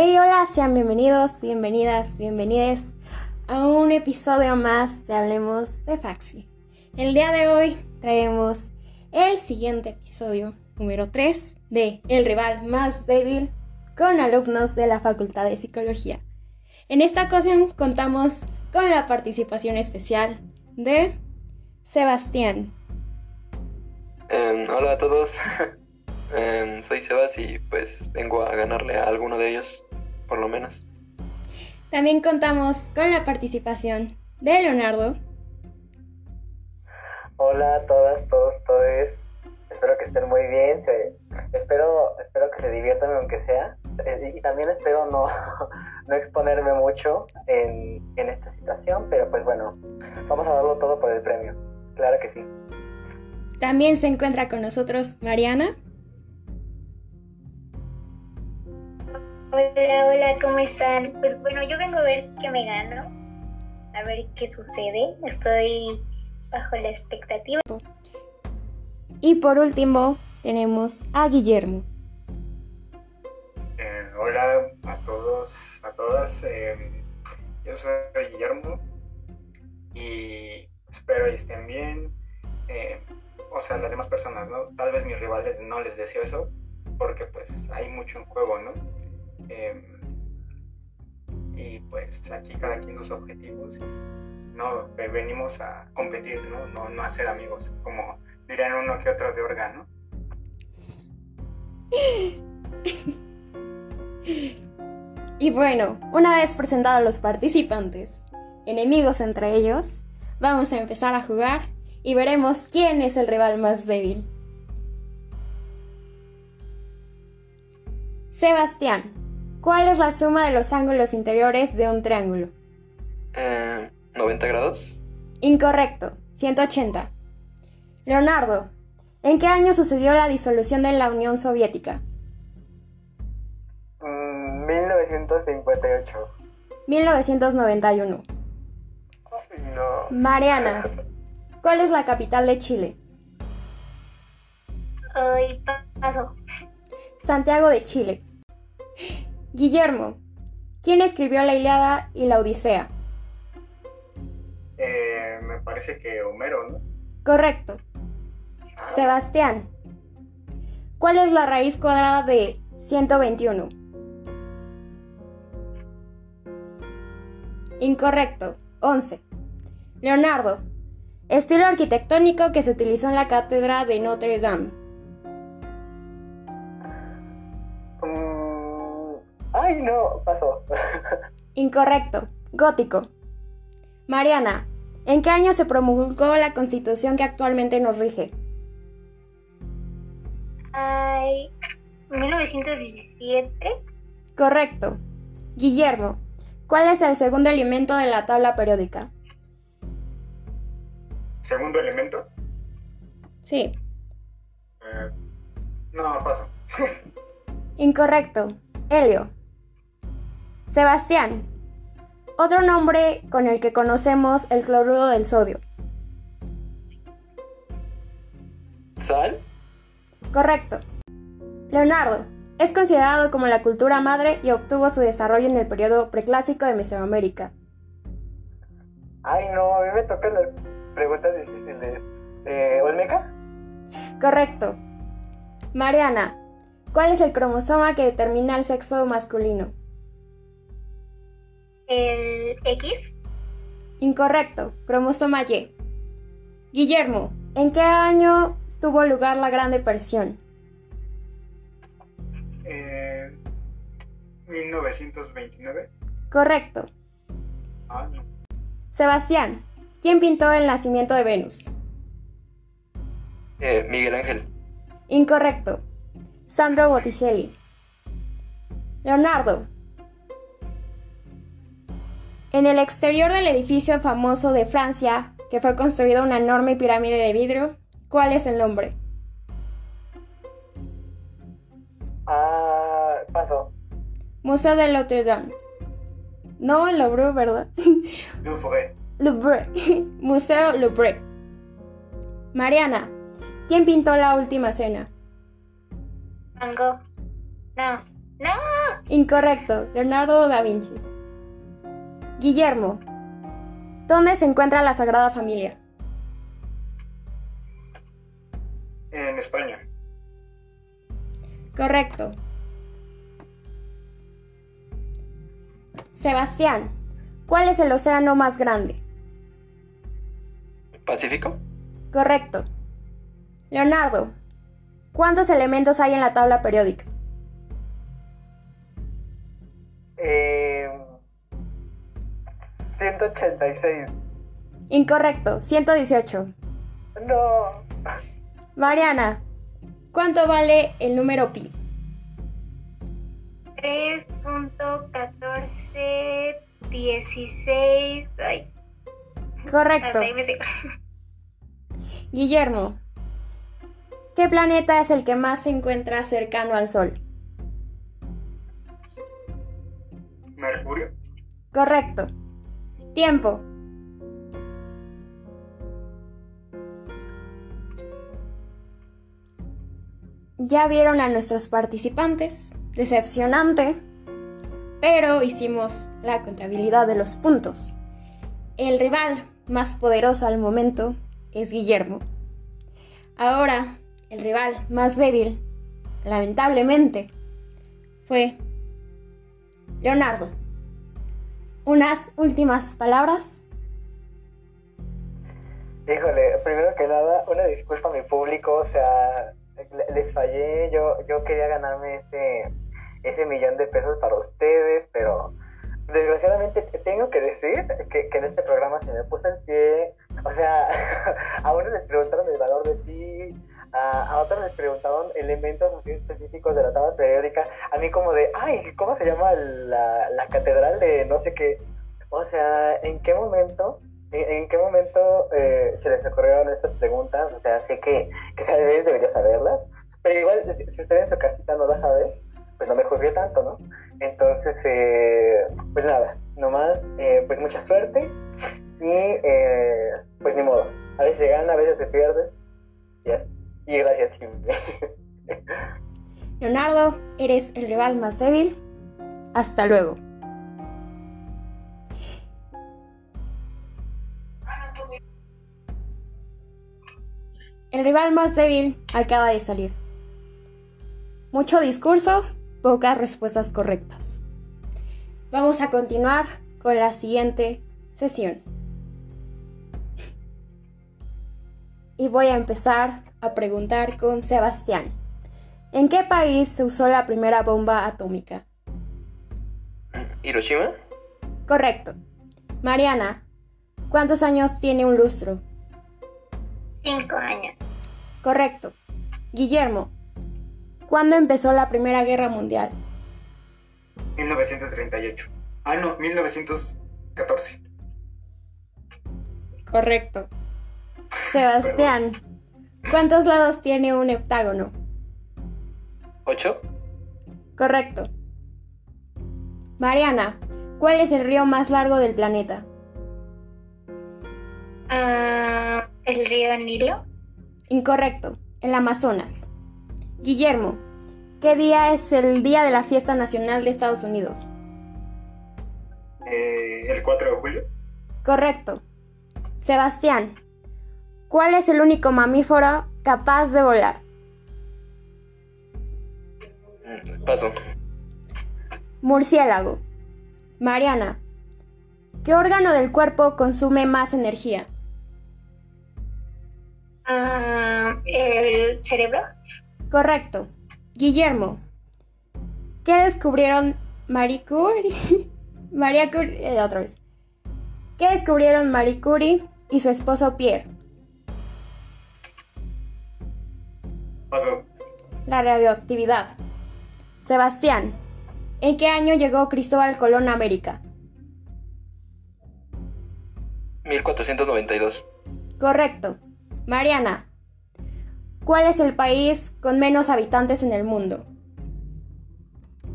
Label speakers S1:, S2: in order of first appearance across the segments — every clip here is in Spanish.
S1: Hey, hola, sean bienvenidos, bienvenidas, bienvenides a un episodio más de Hablemos de Faxi. El día de hoy traemos el siguiente episodio, número 3, de El rival más débil, con alumnos de la Facultad de Psicología. En esta ocasión contamos con la participación especial de Sebastián.
S2: Em, hola a todos, Em, soy Sebas y pues vengo a ganarle a alguno de ellos, por lo menos.
S1: También contamos con la participación de Leonardo.
S3: Hola a todas, todos, todos. Espero que estén muy bien. se- espero, espero que se diviertan aunque sea. Eh, Y también espero no, no exponerme mucho en, en esta situación, pero pues bueno, vamos a darlo todo por el premio. Claro que sí.
S1: También se encuentra con nosotros Mariana.
S4: Hola, hola, ¿cómo están? Pues bueno, yo vengo a ver qué me gano, a ver qué sucede. Estoy bajo la expectativa.
S1: Y por último tenemos a Guillermo.
S5: Eh, hola a todos, a todas. eh, yo soy Guillermo y espero y estén bien. eh, o sea, las demás personas, ¿no? Tal vez mis rivales no les deseo eso porque pues hay mucho en juego, ¿no? Eh, y pues aquí cada quien sus objetivos. No venimos a competir, ¿no? No, no a ser amigos, como dirían uno que otro de órgano.
S1: Y bueno, una vez presentados los participantes, enemigos entre ellos, vamos a empezar a jugar y veremos quién es el rival más débil. Sebastián, ¿cuál es la suma de los ángulos interiores de un triángulo?
S2: Eh, 90 grados.
S1: Incorrecto, 180. Leonardo, ¿en qué año sucedió la disolución de la Unión Soviética?
S3: Mm, 1958.
S1: 1991.
S3: Ay, no.
S1: Mariana, ¿cuál es la capital de Chile?
S4: Hoy paso.
S1: Santiago de Chile. Guillermo, ¿quién escribió la Ilíada y la Odisea?
S5: Eh, me parece que Homero, ¿no?
S1: Correcto. Sebastián, ¿cuál es la raíz cuadrada de 121? Incorrecto. 11. Leonardo, estilo arquitectónico que se utilizó en la cátedra de Notre Dame.
S3: Ay, no, pasó.
S1: Incorrecto. Gótico. Mariana, ¿en qué año se promulgó la constitución que actualmente nos rige?
S4: Ay, 1917.
S1: Correcto. Guillermo, ¿cuál es el segundo elemento de la tabla periódica?
S5: Segundo elemento.
S1: Sí.
S5: Eh, no, paso.
S1: Incorrecto. Helio. Sebastián. Otro nombre con el que conocemos el cloruro del sodio.
S2: ¿Sal?
S1: Correcto. Leonardo. Es considerado como la cultura madre y obtuvo su desarrollo en el periodo preclásico de Mesoamérica.
S3: Ay, no, a mí me tocan las preguntas difíciles. Eh, ¿Olmeca?
S1: Correcto. Mariana. ¿Cuál es el cromosoma que determina el sexo masculino?
S4: El X.
S1: Incorrecto. Cromosoma Y. Guillermo. ¿En qué año tuvo lugar la Gran Depresión?
S5: Eh, 1929.
S1: Correcto.
S5: Ah, no.
S1: Sebastián. ¿Quién pintó el nacimiento de Venus?
S2: Eh, Miguel Ángel.
S1: Incorrecto. Sandro Botticelli. Leonardo. En el exterior del edificio famoso de Francia, que fue construida una enorme pirámide de vidrio, ¿cuál es el nombre?
S3: Ah, pasó.
S1: Museo de Notre Dame. No, el Louvre, ¿verdad?
S5: Louvre.
S1: Louvre. Museo Louvre. Mariana, ¿quién pintó la última cena?
S4: Van Gogh. No. No.
S1: Incorrecto, Leonardo da Vinci. Guillermo, ¿dónde se encuentra la Sagrada Familia?
S5: En España.
S1: Correcto. Sebastián, ¿cuál es el océano más grande?
S2: ¿Pacífico?
S1: Correcto. Leonardo, ¿cuántos elementos hay en la tabla periódica?
S3: 186.
S1: Incorrecto, 118.
S3: No.
S1: Mariana, ¿cuánto vale el número pi?
S4: 3.1416. Ay,
S1: Correcto. Guillermo, ¿qué planeta es el que más se encuentra cercano al Sol?
S5: Mercurio.
S1: Correcto. Tiempo. Ya vieron a nuestros participantes. Decepcionante. Pero hicimos la contabilidad de los puntos. El rival más poderoso al momento es Guillermo. Ahora, el rival más débil, lamentablemente, fue Leonardo. Unas últimas palabras.
S3: Híjole, primero que nada, una disculpa a mi público, o sea, le- les fallé, yo, yo quería ganarme ese, ese millón de pesos para ustedes, pero desgraciadamente te- tengo que decir que, que en este programa se me puso el pie, o sea, a unos les preguntaron el valor de pi, a, otros les preguntaron elementos así específicos de la tabla periódica, a mí como de, ay, ¿cómo se llama la, la catedral de no sé qué? O sea, ¿en qué momento ¿En, qué momento eh, se les ocurrieron estas preguntas? O sea, sé que, que tal vez debería saberlas, pero igual, si, si usted en su casita no las sabe, pues no me juzgue tanto, ¿no? Entonces, eh, pues nada, nomás, eh, pues mucha suerte y eh, pues ni modo. A veces se gana, a veces se pierde. Y, así. Y gracias, Jimmy.
S1: Leonardo, eres el rival más débil. Hasta luego. El rival más débil acaba de salir. Mucho discurso, pocas respuestas correctas. Vamos a continuar con la siguiente sesión. Y voy a empezar a preguntar con Sebastián. ¿En qué país se usó la primera bomba atómica?
S2: ¿Hiroshima?
S1: Correcto. Mariana, ¿cuántos años tiene un lustro?
S4: Cinco años.
S1: Correcto. Guillermo, ¿cuándo empezó la Primera Guerra Mundial?
S5: 1938. Ah, no, 1914.
S1: Correcto. Sebastián, ¿cuántos lados tiene un heptágono?
S2: ¿Ocho?
S1: Correcto. Mariana, ¿cuál es el río más largo del planeta?
S4: Ah, ¿El río Nilo?
S1: Incorrecto, el Amazonas. Guillermo, ¿qué día es el día de la fiesta nacional de Estados Unidos?
S5: Eh, el 4 de julio.
S1: Correcto. Sebastián, ¿cuál es el único mamífero capaz de volar?
S2: Paso.
S1: Murciélago. Mariana, ¿qué órgano del cuerpo consume más energía?
S4: Ah, ¿El cerebro?
S1: Correcto. Guillermo, ¿qué descubrieron Marie Curie? María Curie, eh, otra vez. ¿Qué descubrieron Marie Curie y su esposo Pierre?
S5: Paso.
S1: La radioactividad. Sebastián, ¿en qué año llegó Cristóbal Colón a América?
S2: 1492.
S1: Correcto. Mariana, ¿cuál es el país con menos habitantes en el mundo?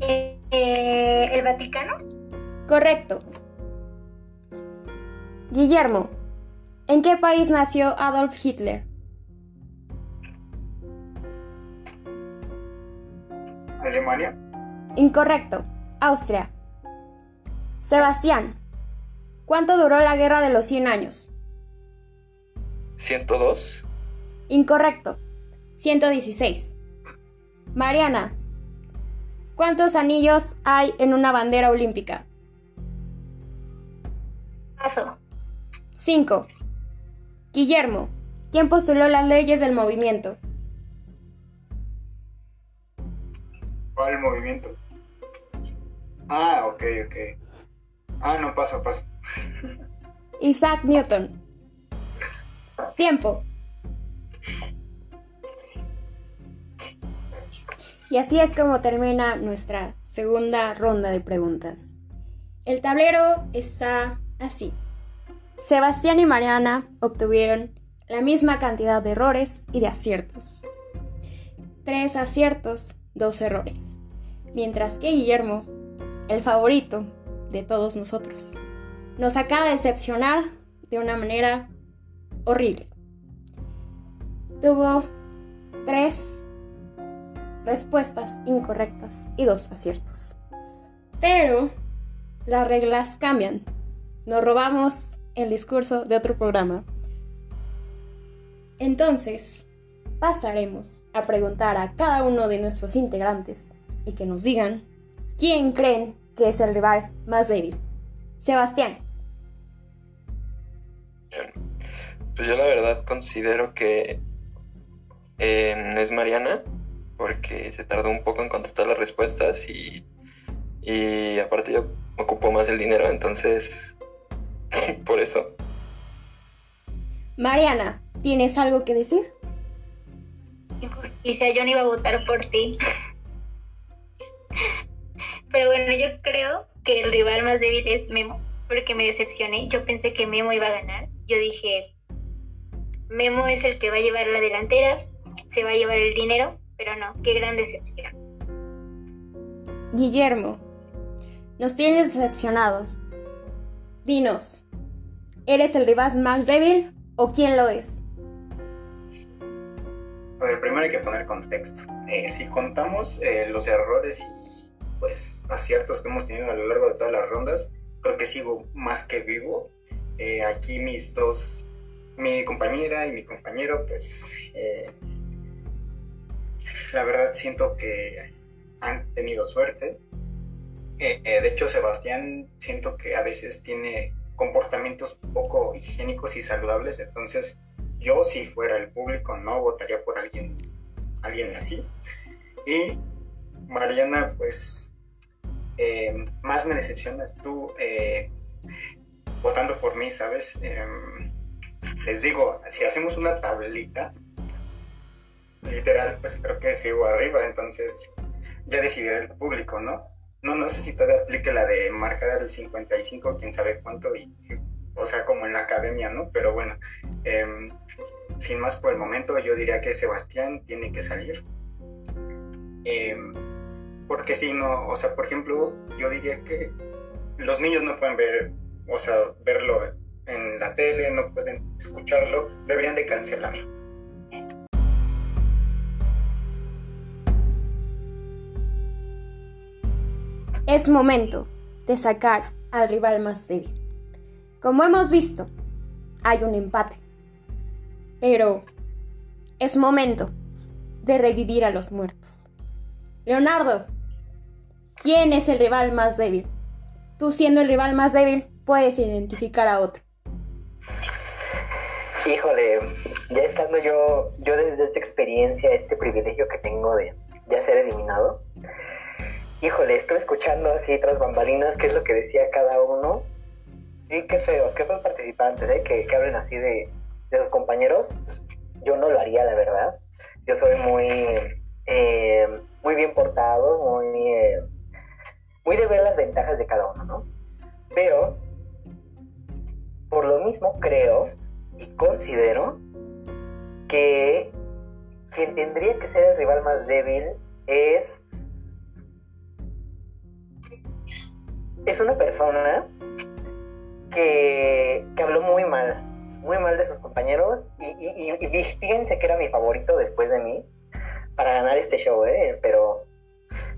S4: Eh, eh, ¿El Vaticano?
S1: Correcto. Guillermo, ¿en qué país nació Adolf Hitler?
S5: Alemania.
S1: Incorrecto. Austria. Sebastián. ¿Cuánto duró la guerra de los 100 años?
S2: 102.
S1: Incorrecto. 116. Mariana. ¿Cuántos anillos hay en una bandera olímpica?
S4: Paso.
S1: 5. Guillermo. ¿Quién postuló las leyes del movimiento?
S5: ¿Cuál movimiento? Ah, ok, ok. Ah, no, paso, paso.
S1: Isaac Newton. Tiempo. Y así es como termina nuestra segunda ronda de preguntas. El tablero está así. Sebastián y Mariana obtuvieron la misma cantidad de errores y de aciertos. Tres aciertos, dos errores. Mientras que Guillermo, el favorito de todos nosotros, nos acaba de decepcionar de una manera horrible. Tuvo tres respuestas incorrectas y dos aciertos. Pero las reglas cambian. Nos robamos el discurso de otro programa. Entonces, pasaremos a preguntar a cada uno de nuestros integrantes y que nos digan quién creen que es el rival más débil. Sebastián.
S2: Pues yo la verdad considero que eh, es Mariana, porque se tardó un poco en contestar las respuestas y, y aparte yo ocupo más el dinero, entonces por eso.
S1: Mariana, ¿tienes algo que decir?
S4: Injusticia, yo no iba a votar por ti. Pero bueno, yo creo que el rival más débil es Memo, porque me decepcioné. Yo pensé que Memo iba a ganar. Yo dije, Memo es el que va a llevar la delantera, se va a llevar el dinero, pero no, qué gran decepción.
S1: Guillermo, nos tienes decepcionados. Dinos, ¿eres el rival más débil o quién lo es?
S5: A ver, primero hay que poner contexto. Eh, si contamos eh, los errores y pues aciertos que hemos tenido a lo largo de todas las rondas, creo que sigo más que vivo. Eh, aquí mis dos, mi compañera y mi compañero, pues eh, la verdad siento que han tenido suerte. Eh, eh, de hecho, Sebastián siento que a veces tiene comportamientos poco higiénicos y saludables, entonces yo si fuera el público no votaría por alguien, alguien así. Y Mariana, pues eh, más me decepcionas tú eh, votando por mí, ¿sabes? Em, les digo, si hacemos una tablita, literal, pues creo que sigo arriba, entonces ya decidirá el público, ¿no? No, no sé si todavía aplique la de marcar el 55, quién sabe cuánto, y, o sea, como en la academia, ¿no? Pero bueno, em, sin más por el momento, yo diría que Sebastián tiene que salir. Em, porque si no, o sea, por ejemplo, yo diría que los niños no pueden ver, o sea, verlo en la tele, no pueden escucharlo, deberían de cancelarlo.
S1: Es momento de sacar al rival más débil. Como hemos visto, hay un empate. Pero es momento de revivir a los muertos. Leonardo, ¿quién es el rival más débil? Tú siendo el rival más débil, puedes identificar a otro.
S3: Híjole, ya estando yo, yo desde esta experiencia, este privilegio que tengo de ya ser eliminado, híjole, estoy escuchando así tras bambalinas qué es lo que decía cada uno. Y qué feos, qué feos participantes, ¿eh? que, que hablen así de, de sus compañeros. Yo no lo haría, la verdad. Yo soy muy, eh, muy bien portado, muy, eh, muy de ver las ventajas de cada uno, ¿no? Pero, por lo mismo, creo y considero que quien tendría que ser el rival más débil es es una persona que, que habló muy mal, muy mal de sus compañeros y, y, y, y fíjense que era mi favorito después de mí para ganar este show, ¿eh? pero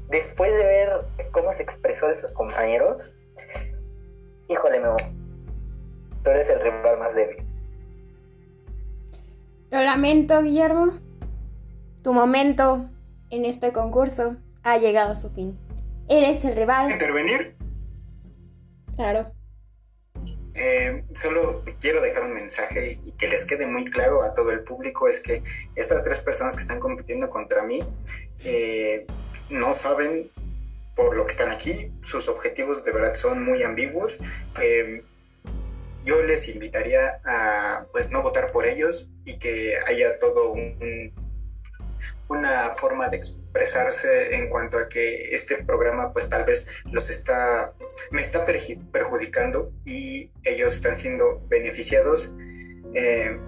S3: después de ver cómo se expresó de sus compañeros, híjole, Memo, tú eres el rival más débil.
S1: Lo lamento, Guillermo. Tu momento en este concurso ha llegado a su fin. Eres el rival.
S5: ¿Intervenir?
S1: Claro.
S5: Eh, solo quiero dejar un mensaje y que les quede muy claro a todo el público es que estas tres personas que están compitiendo contra mí eh, no saben por lo que están aquí, sus objetivos de verdad son muy ambiguos. Eh, yo les invitaría a pues no votar por ellos y que haya todo un, una forma de expresarse en cuanto a que este programa pues tal vez los está me está perjudicando y ellos están siendo beneficiados eh,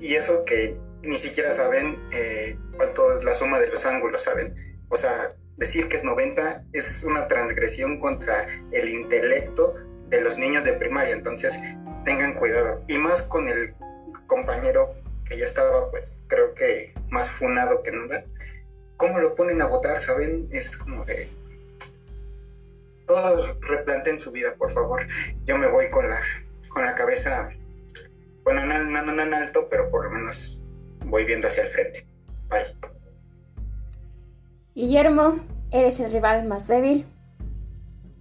S5: y eso que ni siquiera saben eh, cuánto es la suma de los ángulos saben o sea decir que es 90 es una transgresión contra el intelecto de los niños de primaria entonces tengan cuidado y más con el compañero que ya estaba, pues creo que más funado que nada. ¿Cómo lo ponen a votar? ¿Saben? Es como de. Todos replanten su vida, por favor. Yo me voy con la, con la cabeza, bueno, no, no, no en alto, pero por lo menos voy viendo hacia el frente. Bye.
S1: Guillermo, eres el rival más débil.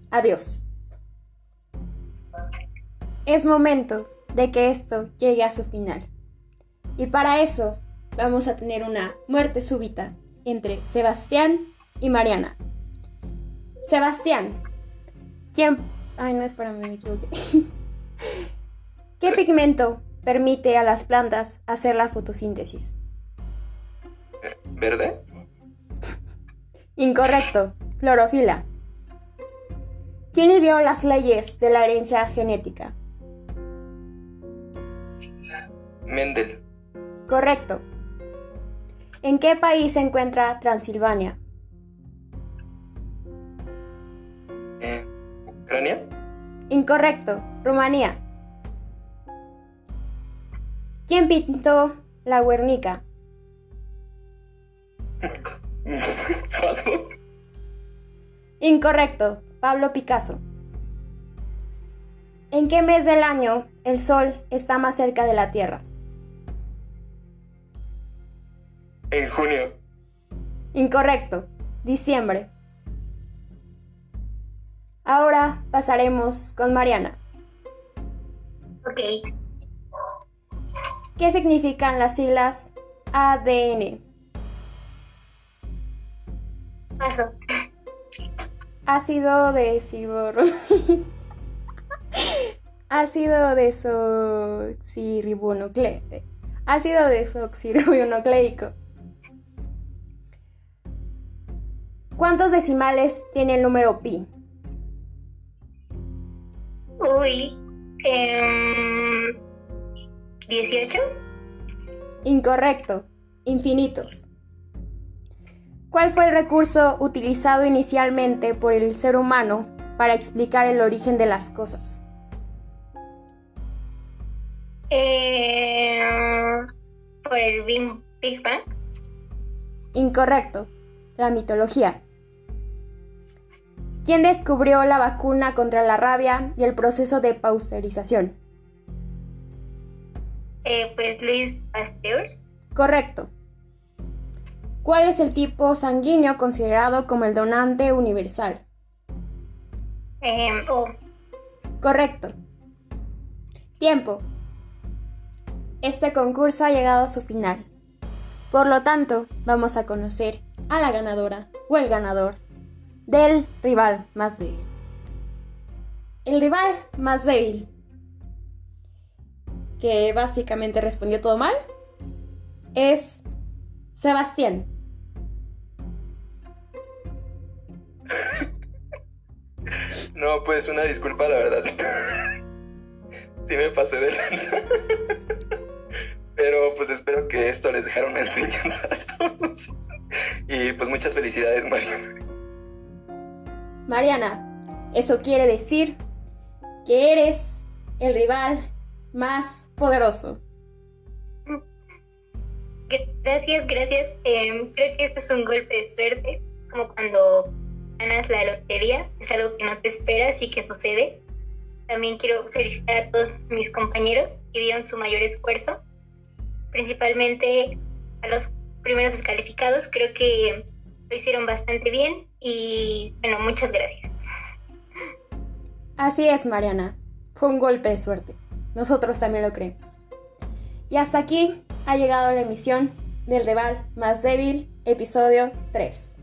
S1: Adiós. Es momento de que esto llegue a su final. Y para eso vamos a tener una muerte súbita entre Sebastián y Mariana. Sebastián, ¿quién... Ay, no, espérame, me equivoqué. ¿Qué pigmento permite a las plantas hacer la fotosíntesis?
S2: ¿Verde?
S1: Incorrecto, clorofila. ¿Quién ideó las leyes de la herencia genética?
S2: Mendel.
S1: Correcto. ¿En qué país se encuentra Transilvania?
S2: Eh, ¿Ucrania?
S1: Incorrecto. Rumanía. ¿Quién pintó la Guernica? Incorrecto. Pablo Picasso. ¿En qué mes del año el Sol está más cerca de la Tierra?
S2: En junio.
S1: Incorrecto. Diciembre. Ahora pasaremos con Mariana.
S4: Ok.
S1: ¿Qué significan las siglas ADN?
S4: Paso.
S1: Ácido desibor... Ácido desoxirribonucleico. Ácido desoxirribonucleico. ¿Cuántos decimales tiene el número pi?
S4: Uy. em, 18.
S1: Incorrecto. Infinitos. ¿Cuál fue el recurso utilizado inicialmente por el ser humano para explicar el origen de las cosas?
S4: Em, por el Big Bang.
S1: Incorrecto. La mitología. ¿Quién descubrió la vacuna contra la rabia y el proceso de pasteurización?
S4: Eh, pues Luis Pasteur.
S1: Correcto. ¿Cuál es el tipo sanguíneo considerado como el donante universal?
S4: O.
S1: Correcto. Tiempo. Este concurso ha llegado a su final. Por lo tanto, vamos a conocer a la ganadora o el ganador del rival más débil. El rival más débil, que básicamente respondió todo mal, es Sebastián.
S2: No, pues una disculpa, la verdad. sí me pasé de. Pero pues espero que esto les dejara una enseñanza a todos. Y pues muchas felicidades, Mariana.
S1: Mariana, eso quiere decir que eres el rival más poderoso.
S4: Gracias, gracias. Em, creo que este es un golpe de suerte. Es como cuando ganas la lotería, es algo que no te esperas y que sucede. También quiero felicitar a todos mis compañeros que dieron su mayor esfuerzo, principalmente a los primeros descalificados, creo que lo hicieron bastante bien y bueno, muchas gracias.
S1: Así es, Mariana. Fue un golpe de suerte. Nosotros también lo creemos. Y hasta aquí ha llegado la emisión del rival más débil, episodio 3.